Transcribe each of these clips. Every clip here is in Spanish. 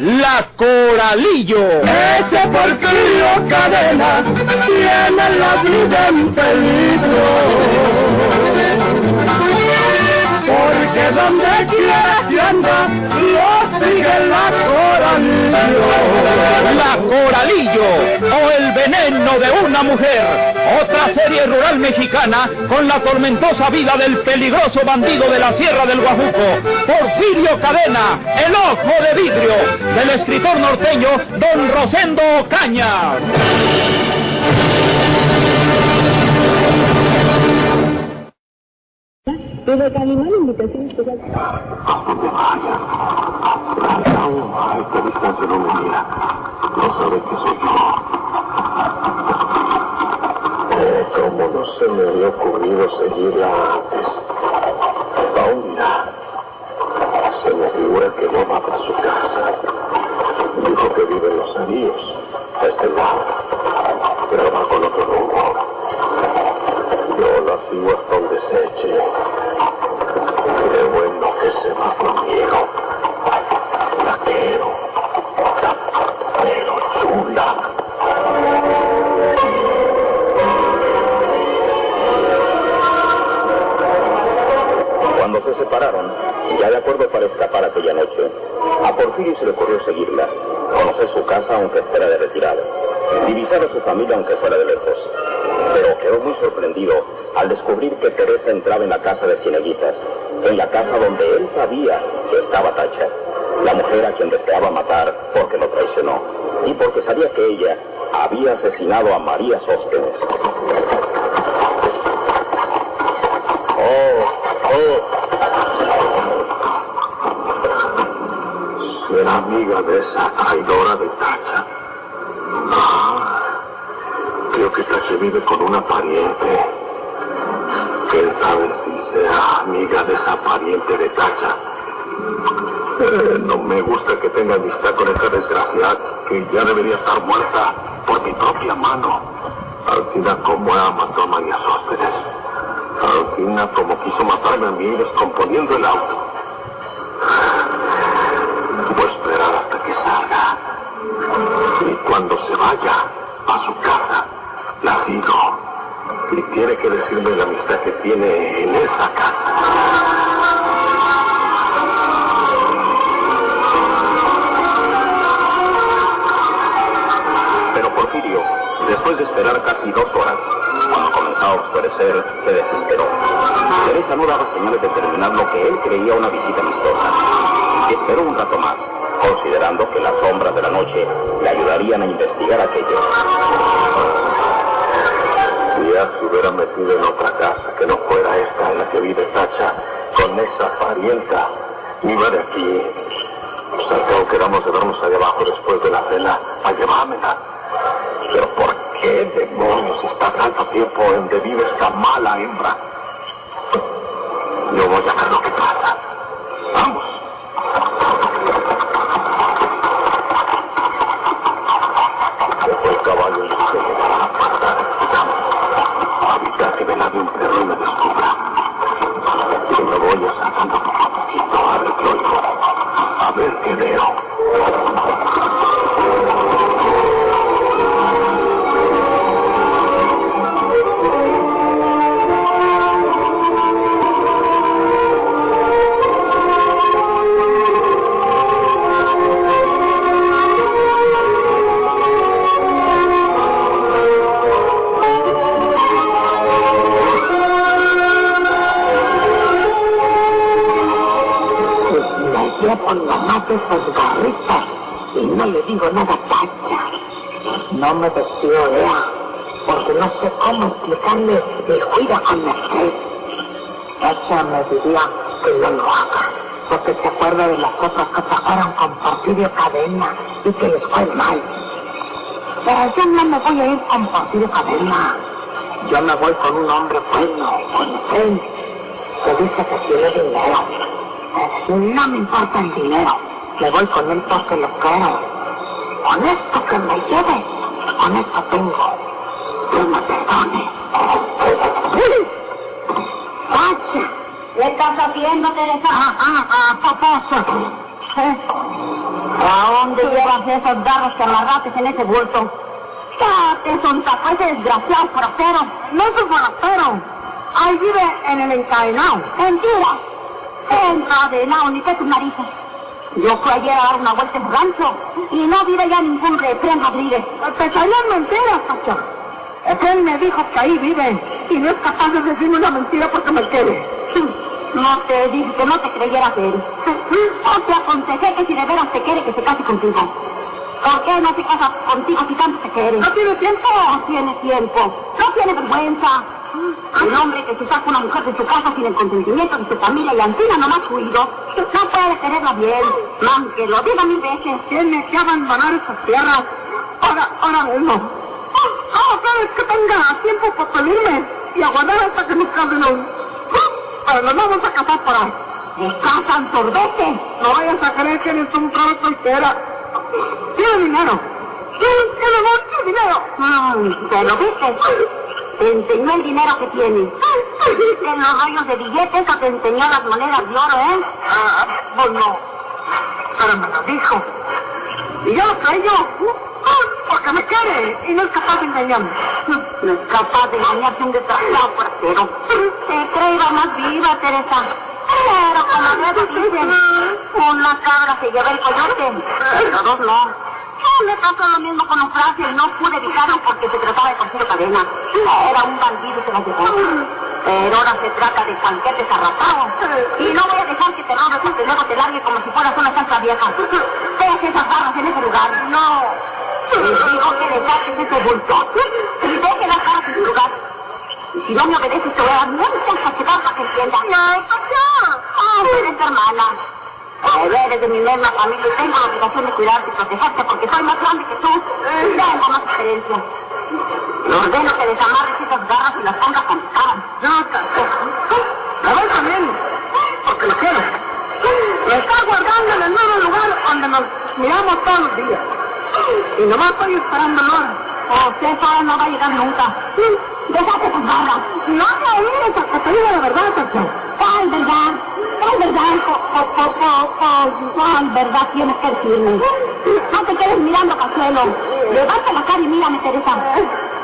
La Coralillo. Ese porquillo cadena tiene la vida en peligro. Porque donde quiera que La Coralillo o el veneno de una mujer. Otra serie rural mexicana con la tormentosa vida del peligroso bandido de la Sierra del Guajuco, Porfirio Cadena, el ojo de vidrio, del escritor norteño Don Rosendo Ocaña. Desde Calimán, invitación especial. ¿A dónde vaya? A esta distancia no me mira. No sabe que soy yo. Cómo no se me había ocurrido seguirla antes. Aún mira. Se me figura que no va para su casa. Dijo que vive en los navíos, a este lado. Pero va con otro rumbo. Yo la sigo hasta donde se eche. Aquella noche, a Porfirio se le ocurrió seguirla, conocer su casa aunque fuera de retirada, divisar a su familia aunque fuera de lejos. Pero quedó muy sorprendido al descubrir que Teresa entraba en la casa de Cieneguitas, en la casa donde él sabía que estaba Tacha, la mujer a quien deseaba matar porque lo traicionó y porque sabía que ella había asesinado a María Sóstenes. Oh, oh. Será amiga de esa traidora de Tacha. Ah, creo que Tacha vive con una pariente. ¿Quién sabe si sea amiga de esa pariente de Tacha? Eh, no me gusta que tenga amistad con esa desgraciada que ya debería estar muerta por mi propia mano. Alcina como ella mató a María Sóstenes. Alcina como quiso matarme a mí descomponiendo el auto. Vaya a su casa, la sigo. Y tiene que decirme la amistad que tiene en esa casa. Pero Porfirio, después de esperar casi dos horas, cuando comenzaba a oscurecer, se desesperó. Teresa no daba señales de terminar lo que él creía una visita amistosa. Esperó un rato más, considerando que las sombras de la noche le ayudarían a investigar aquello. Si ya se hubiera metido en otra casa que no fuera esta en la que vive Tacha, con esa parienta, iba de aquí. Al cabo quedamos de vernos allá abajo después de la cena a llevármela. Pero ¿por qué demonios está tanto tiempo en donde vive esta mala hembra? Yo voy a ver lo que pasa. Me llevo nomás esos garritos y no le digo nada Tacha. No me desvío de ella, porque no sé cómo explicarle el cuida con Mercedes. Tacha me diría que no lo haga, porque se acuerda de las cosas que pasaron con Porfirio Cadena y que les fue mal. Pero yo no me voy a ir con Porfirio Cadena. Yo me voy con un hombre bueno, con él. Se dice que tiene dinero. No me importa el dinero. Me voy con él porque lo quiero. Con esto que me lleve, con esto tengo. Que me perdone. ¡Pacha! ¿Qué estás haciendo, Teresa? ¡Ah, ah, ah, papazo! ¿A dónde llevas esos garros que amarraste en ese bulto? ¡Date, son ese desgraciado forastero! No soy forastero. Ahí vive en el encadenado. ¡Mentira! Encadenado, ni que tus narices. Yo fui ayer a dar una vuelta en rancho y no vi ya ningún refrén Rodríguez. Te salían mentiras, Pacha. Él me dijo que ahí vive y no es capaz de decirme una mentira porque me quiere. No te dije que no te creyeras él. O te aconsejé que si de veras te quiere que se case contigo. ¿Por qué no se casa contigo si tanto te quiere? ¿No tiene tiempo? No tiene tiempo. No tiene vergüenza. Un hombre que se saca una mujer de su casa sin el consentimiento de su familia y encima nomás su hijo, no puede quererla bien. Aunque lo diga mil veces. Tiene que abandonar esas tierras. Ahora, ahora mismo. Ah, ¿sabes que tenga tiempo para salirme y aguardar hasta que nos casen Pero nos vamos a casar por ahí. ¿Se casan sordete? No vayas a creer que eres un trabajo soltera. Tiene dinero. Tiene, tiene mucho dinero. Mm, ¿Te lo viste? Te enseñó el dinero que tiene. En los rollos de billetes o te enseñó las monedas de oro, ¿eh? Ah, pues no. Pero me lo dijo. Y yo lo creo. Porque me quiere y no es capaz de engañarme. No es capaz de engañarse un desgraciado puertero. Te creía más viva, Teresa. Pero como luego dicen, una cabra se lleva el coyote, pero dos no. Me pasó lo mismo con Eufrasia y no pude evitarlo porque se trataba de Porfirio Cadena. Era un bandido y se la llevó. Pero ahora se trata de banquetes arrasados. Y no voy a dejar que te robes y luego te largue como si fueras una santa vieja. Deje esas barras en ese lugar. No. Te digo que dejaste ese bulto. Y deje las barras en su lugar. Y si no me obedeces te voy a dar muchas cachetadas para que entiendas. No, papá. Ah, eres hermana. Eres de mi misma familia y tengo la obligación de cuidarte y protegerte porque soy más grande que tú. Tengo más experiencia. Le ordeno que desamarres esas garras y las pongas con cara. No, Me voy también, porque lo quiero. Me está guardando en el mismo lugar donde nos miramos todos los días. Y nomás estoy esperando ahora. O sea, esa no va a llegar nunca. Déjate tus garras. No me oíres a que te diga la verdad, Tacho. ¿Cuál verdad? ¿Cuál verdad? ¿Cuál verdad tienes que decirme? No te quedes mirando suelo. Levanta la cara y mírame, Teresa.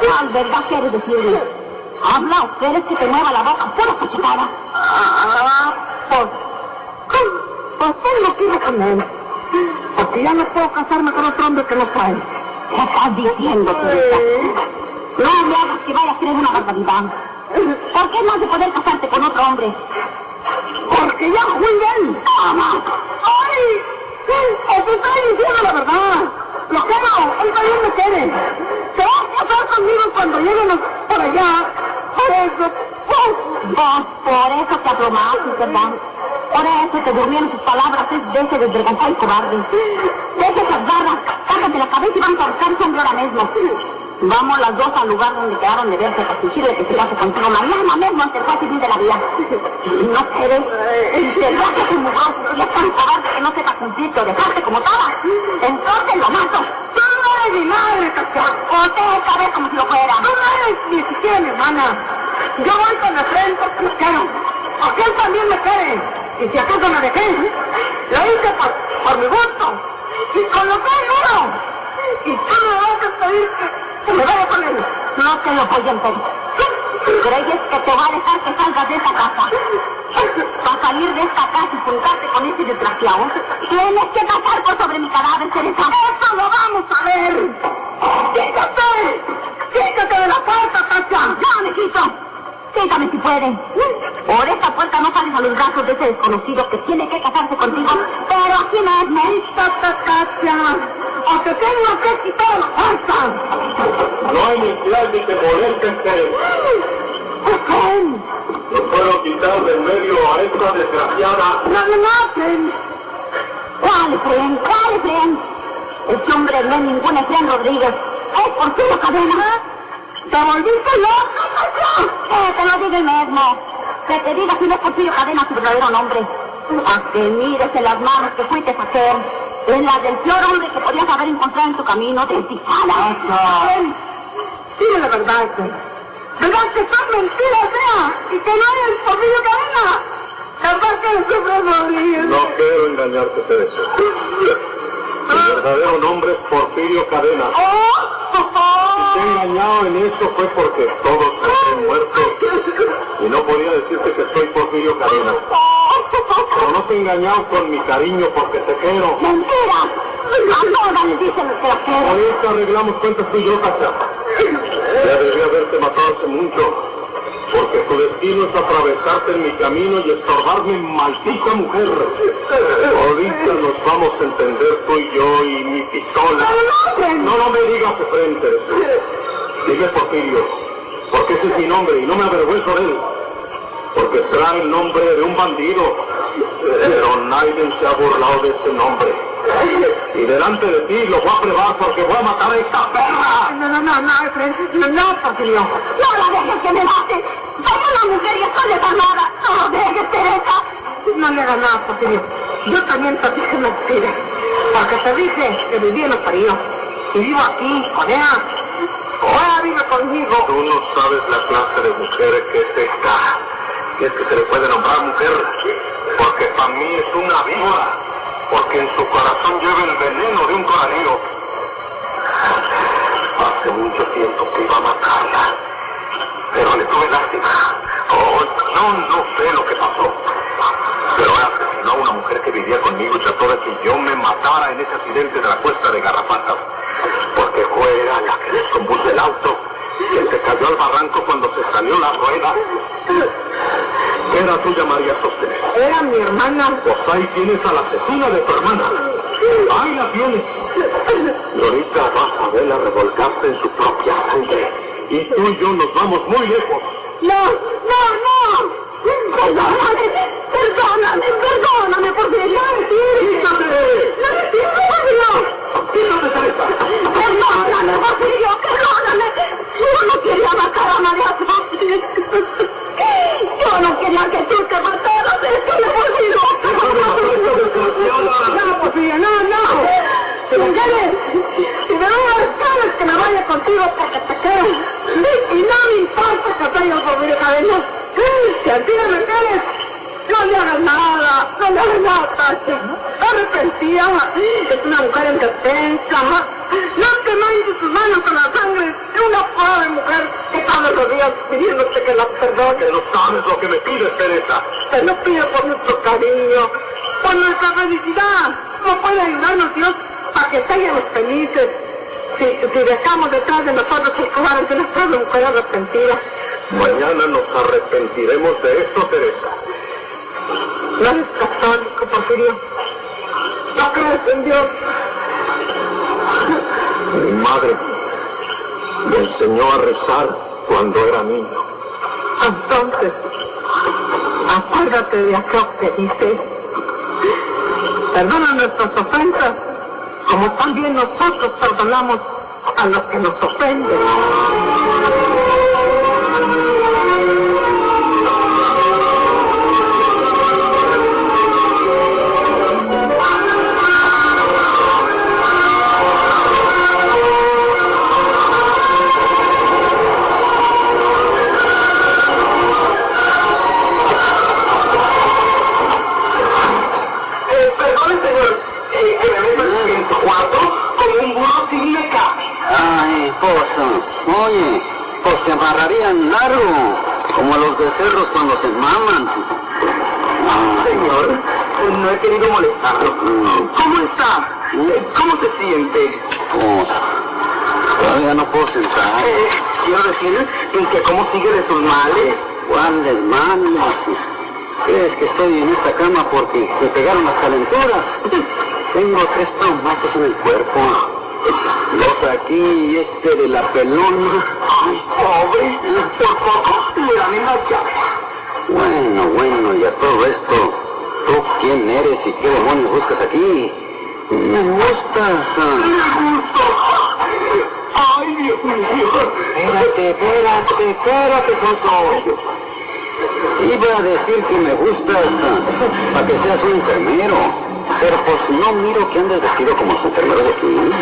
¿Cuál verdad quieres decirme? Habla o quieres que te mueva la boca pura cachetada. Ah, pues... Pues tengo con él. Porque ya no puedo casarme con otro hombre que no trae. ¿Qué estás diciendo, Teresa? No me hagas que vaya a creer una barbaridad. ¿Por qué no has de poder casarte con otro hombre? Porque ya fui él. ¡Ay! Os estoy diciendo la verdad. Lo quiero. Él también me quiere. Se va a casar conmigo cuando lleguen por allá. Por eso. Vos, por eso te abromaste, ¿verdad? Por eso te durmieron sus palabras es de ese desvergonzado y cobarde. Deja esas barras, cállate la cabeza y vamos a hombre ahora mismo. Vamos las dos al lugar donde quedaron de verse para exigirle que se case contigo mañana mismo el juez civil de la vía. No quieres enterrarte como mujer y es tan cobarde que no sepa cumplirte o dejarte como todas. Entonces lo mato. Tú no eres mi madre, cachorro. O te saber como si lo fuera. Tú no eres ni siquiera mi hermana. Yo voy con el tren porque lo quiero. Porque él también me quiere. Y si acaso me dejé, lo hice por, por mi gusto. Y con lo que hay que, me vaya con él. No te lo voy a impedir. ¿Crees que te va a dejar que salgas de esta casa? Para salir de esta casa y juntarte con ese desgraciado, tienes que pasar por sobre mi cadáver, Teresa. ¡Eso lo vamos a ver! ¡Quítate! ¡Quítate de la puerta, Tacha! ¡Ya, me quito! Quítame si puede. Por esta puerta no sales a los brazos de ese desconocido que tiene que casarse contigo, pero aquí mismo. ¡Quítate, Tacha! ¡O te tengo que quitar la puerta! No hay necesidad ni te molestes, ¿Por qué? No puedo quitar del medio a esta desgraciada. ¡No me maten! ¿Cuál Efraín? ¿Cuál Efraín? Ese hombre no es ningún Efraín Rodríguez. Es Porfirio Cadena. ¡Te volviste loco, Que te lo diga el mismo. Que te diga si no es Porfirio Cadena tu verdadero nombre. A que mires en las manos que fuiste a hacer. En las del peor hombre que podías haber encontrado en tu camino de Tizala. Eso. Dime la verdad, este. ¿Verdad que son mentiras, vea? Y que no eres Porfirio Cadena. La verdad que eres siempre morir. No quiero engañarte, Teresa. Mi verdadero nombre es Porfirio Cadena. ¡Oh! Si te he engañado en eso fue porque todos están muertos y no podía decirte que soy Porfirio Cadena. Pero no te engañado con mi cariño porque te quiero. ¡Mentira! A todas dicen que la quiero. Ahorita arreglamos cuentas tú y yo, Cacha. Ya debí haberte matado hace mucho. Porque tu destino es atravesarte en mi camino y estorbarme, maldita mujer. Ahorita nos vamos a entender tú y yo y mi pistola. No, no me digas de frente. Dime Porfirio, porque ese es mi nombre y no me avergüenzo de él. Porque será el nombre de un bandido. Pero nadie se ha burlado de ese nombre. Y delante de ti lo voy a probar porque voy a matar a esta perra. No, no, no, no, Efraín. No, no, Porfirio. No la dejes que me mate. Soy una mujer y estoy desarmada. No lo dejes, Teresa. No le hagas nada, Porfirio. Yo también te dije mentiras. Porque te dije que vivía en los paríos. Y vivo aquí, con ella. Ahora vive conmigo. Tú no sabes la clase de mujer que es esta. Si es que se le puede nombrar mujer. Porque para mí es una víbora. Porque en su corazón lleva el veneno de un coralillo. Hace mucho tiempo que iba a matarla. Pero le tuve lástima. Oh, yo no sé lo que pasó. Pero asesinó a una mujer que vivía conmigo y trató de que yo me matara en ese accidente de la cuesta de Garrapatas. Porque fue ella la que descompuso el auto, que se cayó al barranco cuando se salió la rueda. Era tuya María Sostenes. Era mi hermana. Pues ahí tienes a la asesina de tu hermana. Ahí la tienes. Y ahorita vas a verla revolcarse en su propia sangre. Y tú y yo nos vamos muy lejos. No, no, no. Perdóname, perdóname, perdóname. ¡Quítate! No me Porfirio. ¡Quítate, Teresa! Perdóname, Porfirio, perdóname. Yo no quería matar a Es una mujer indefensa. No te manches tus manos con la sangre de una pobre mujer que todos los días pidiéndote que la perdone. Que no sabes lo que me pides, Teresa. Te lo pido por nuestro cariño, por nuestra felicidad. ¿Cómo puede ayudarnos Dios a que seamos felices? Si, si dejamos detrás de nosotros el cobarde de una pobre mujer arrepentida. Mañana nos arrepentiremos de esto, Teresa. No eres católico, Porfirio. No crees en Dios. Mi madre me enseñó a rezar cuando era niño. Entonces, acuérdate de aquello que dice. Perdona nuestras ofensas, como también nosotros perdonamos a los que nos ofenden. Quiero decir, ¿en que cómo sigue de sus males? ¿Cuáles manos? ¿Crees que estoy en esta cama porque me pegaron las calenturas? Tengo tres plomazos en el cuerpo. Dos aquí y este de la pelona. Ay, pobre, por poco le dan en la. Bueno, bueno, y a todo esto, ¿tú quién eres y qué demonios buscas aquí? Me gustas. ah. ¡Le gusto! ¡Ay, Dios mío! Espérate, espérate, espérate, Sonso. Iba a decir que me gustas para que seas un enfermero. Pero pues no miro que andes vestido como los enfermeros de aquí.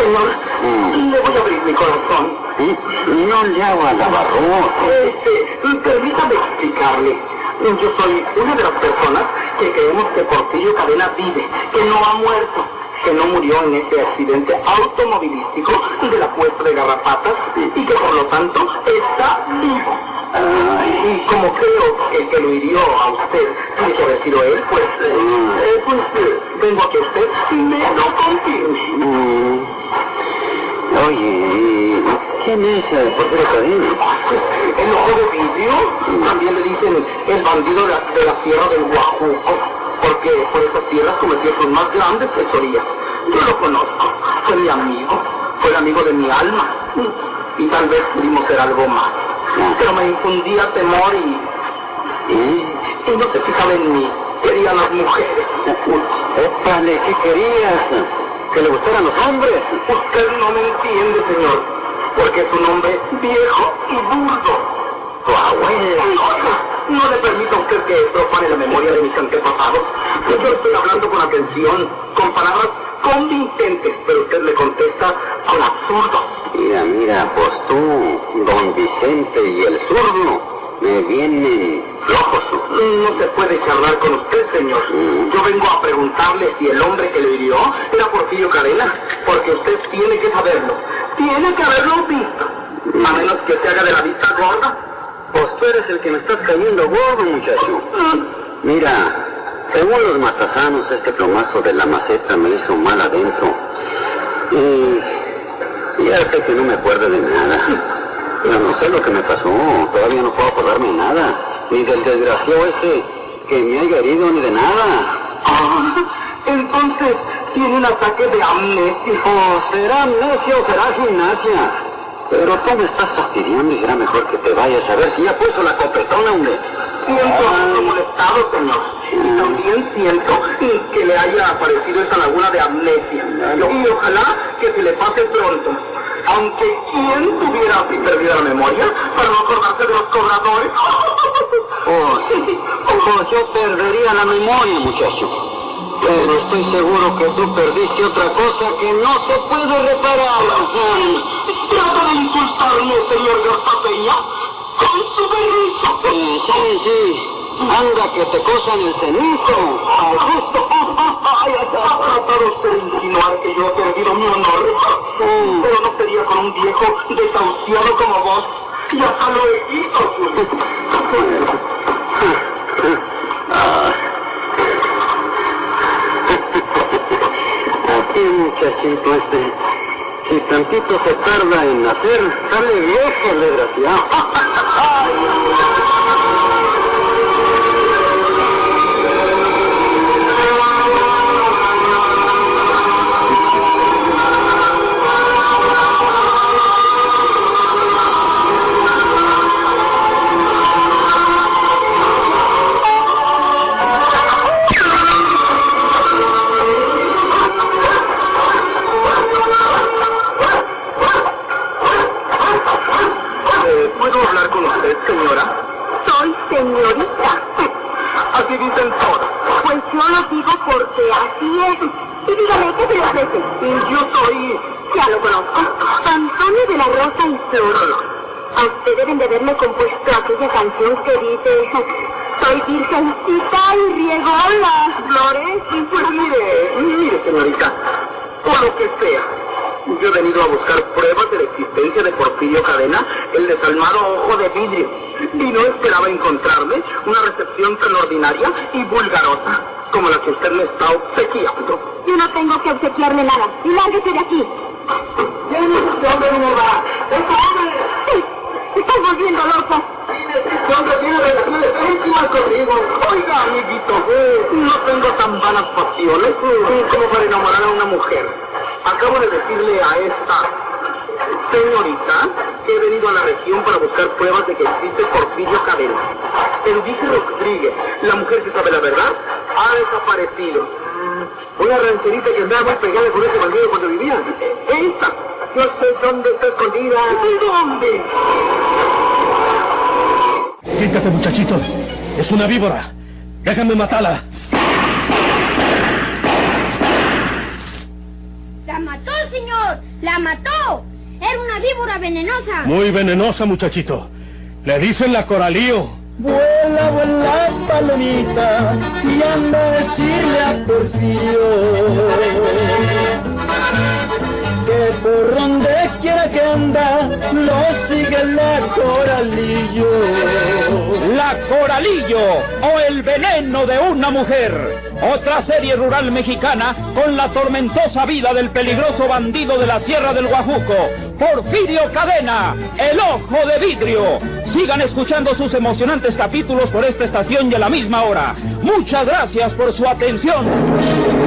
Señor, Mm. le voy a abrir mi corazón. ¿Sí? No le hago a la Este, permítame explicarle. Yo soy una de las personas que creemos que Porfirio Cadena vive, que no ha muerto, que no murió en ese accidente automovilístico de la puesta de garrapatas y que por lo tanto está vivo. Y como creo que el que lo hirió a usted tiene que haber sido él, pues, eh, eh, pues eh, vengo a que usted me lo confirme. Mm. Oye, ¿quién es el portero Cadena? El ojo de vidrio, también le dicen el bandido de la, de la sierra del Guajuco, porque por esas tierras cometió sus más grandes fechorías. Yo lo conozco, fue mi amigo, fue el amigo de mi alma, y tal vez pudimos ser algo más. Pero me infundía temor y, ¿Eh? y no se fijaba en mí, quería a las mujeres. Épale, ¿qué querías? ¿Que le gustaran los hombres? Usted no me entiende, señor, porque es un hombre viejo y burdo. Tu abuela. No le permito a usted que profane la memoria de mis antepasados. Yo estoy hablando con atención, con palabras convincentes, pero usted me contesta con absurdos. Mira, mira, pues tú, don Vicente y el zurdo, me vienen flojos. No se puede charlar con usted, señor. Mm. Yo vengo a preguntarle si el hombre que lo hirió era Porfirio Cadena, porque usted tiene que saberlo. Tiene que haberlo visto. A menos que se haga de la vista gorda. Pues tú eres el que me estás cayendo gordo, muchacho. Mira, según los matasanos, este plomazo de la maceta me hizo mal adentro. Y ya sé que no me acuerdo de nada. Pero no sé lo que me pasó. Todavía no puedo acordarme de nada. Ni del desgraciado ese que me haya herido, ni de nada. Ah, entonces tiene un ataque de amnesia. O será amnesia o será gimnasia. Pero tú me estás fastidiando y será mejor que te vayas a ver si ya puso la copetona, hombre. Siento haberlo molestado, señor. Y también siento que le haya aparecido esa laguna de amnesia. Y ojalá que se le pase pronto. Aunque quién tuviera así perdida la memoria para no acordarse de los cobradores. Oh, pues yo perdería la memoria, muchacho. Pero estoy seguro que tú perdiste otra cosa que no se puede reparar. Trata de insultarme, señor Garzapeña, con su berrizo. Eh, sí, sí. Anda, que te cosan el cenizo. Al gusto. Ha tratado usted de insinuar que yo he perdido mi honor. Pero no sería con un viejo desahuciado como vos. Y hasta lo he visto. este, si tantito se tarda en nacer, sale viejo desgraciado. por lo que sea, yo he venido a buscar pruebas de la existencia de Porfirio Cadena, el desalmado ojo de vidrio, y no esperaba encontrarme una recepción tan ordinaria y vulgarosa como la que usted me está obsequiando. Yo no tengo que obsequiarle nada. Y lárguese de aquí. ¿Quién es este me estoy volviendo loca. Este hombre tiene relaciones íntimas conmigo. Oiga, amiguito, no tengo tan vanas pasiones como para enamorar a una mujer. Acabo de decirle a esta señorita que he venido a la región para buscar pruebas de que existe Porfirio Cadena. Enrique Rodríguez, la mujer que sabe la verdad, ha desaparecido. Una rancherita que andaba muy pegada con ese bandido cuando vivía. Esta. Yo sé dónde está escondida. ¿Dónde? Quítate, muchachito. Es una víbora. Déjame matarla. ¡La mató, señor! ¡La mató! Era una víbora venenosa. Muy venenosa, muchachito. Le dicen la coralío. Vuela, vuela, palomita, y anda a decirle a Porfirio que por donde quiera que anda, lo sigue la coralillo. La Coralillo o el veneno de una mujer. Otra serie rural mexicana con la tormentosa vida del peligroso bandido de la Sierra del Guajuco, Porfirio Cadena, el ojo de vidrio. Sigan escuchando sus emocionantes capítulos por esta estación y a la misma hora. Muchas gracias por su atención.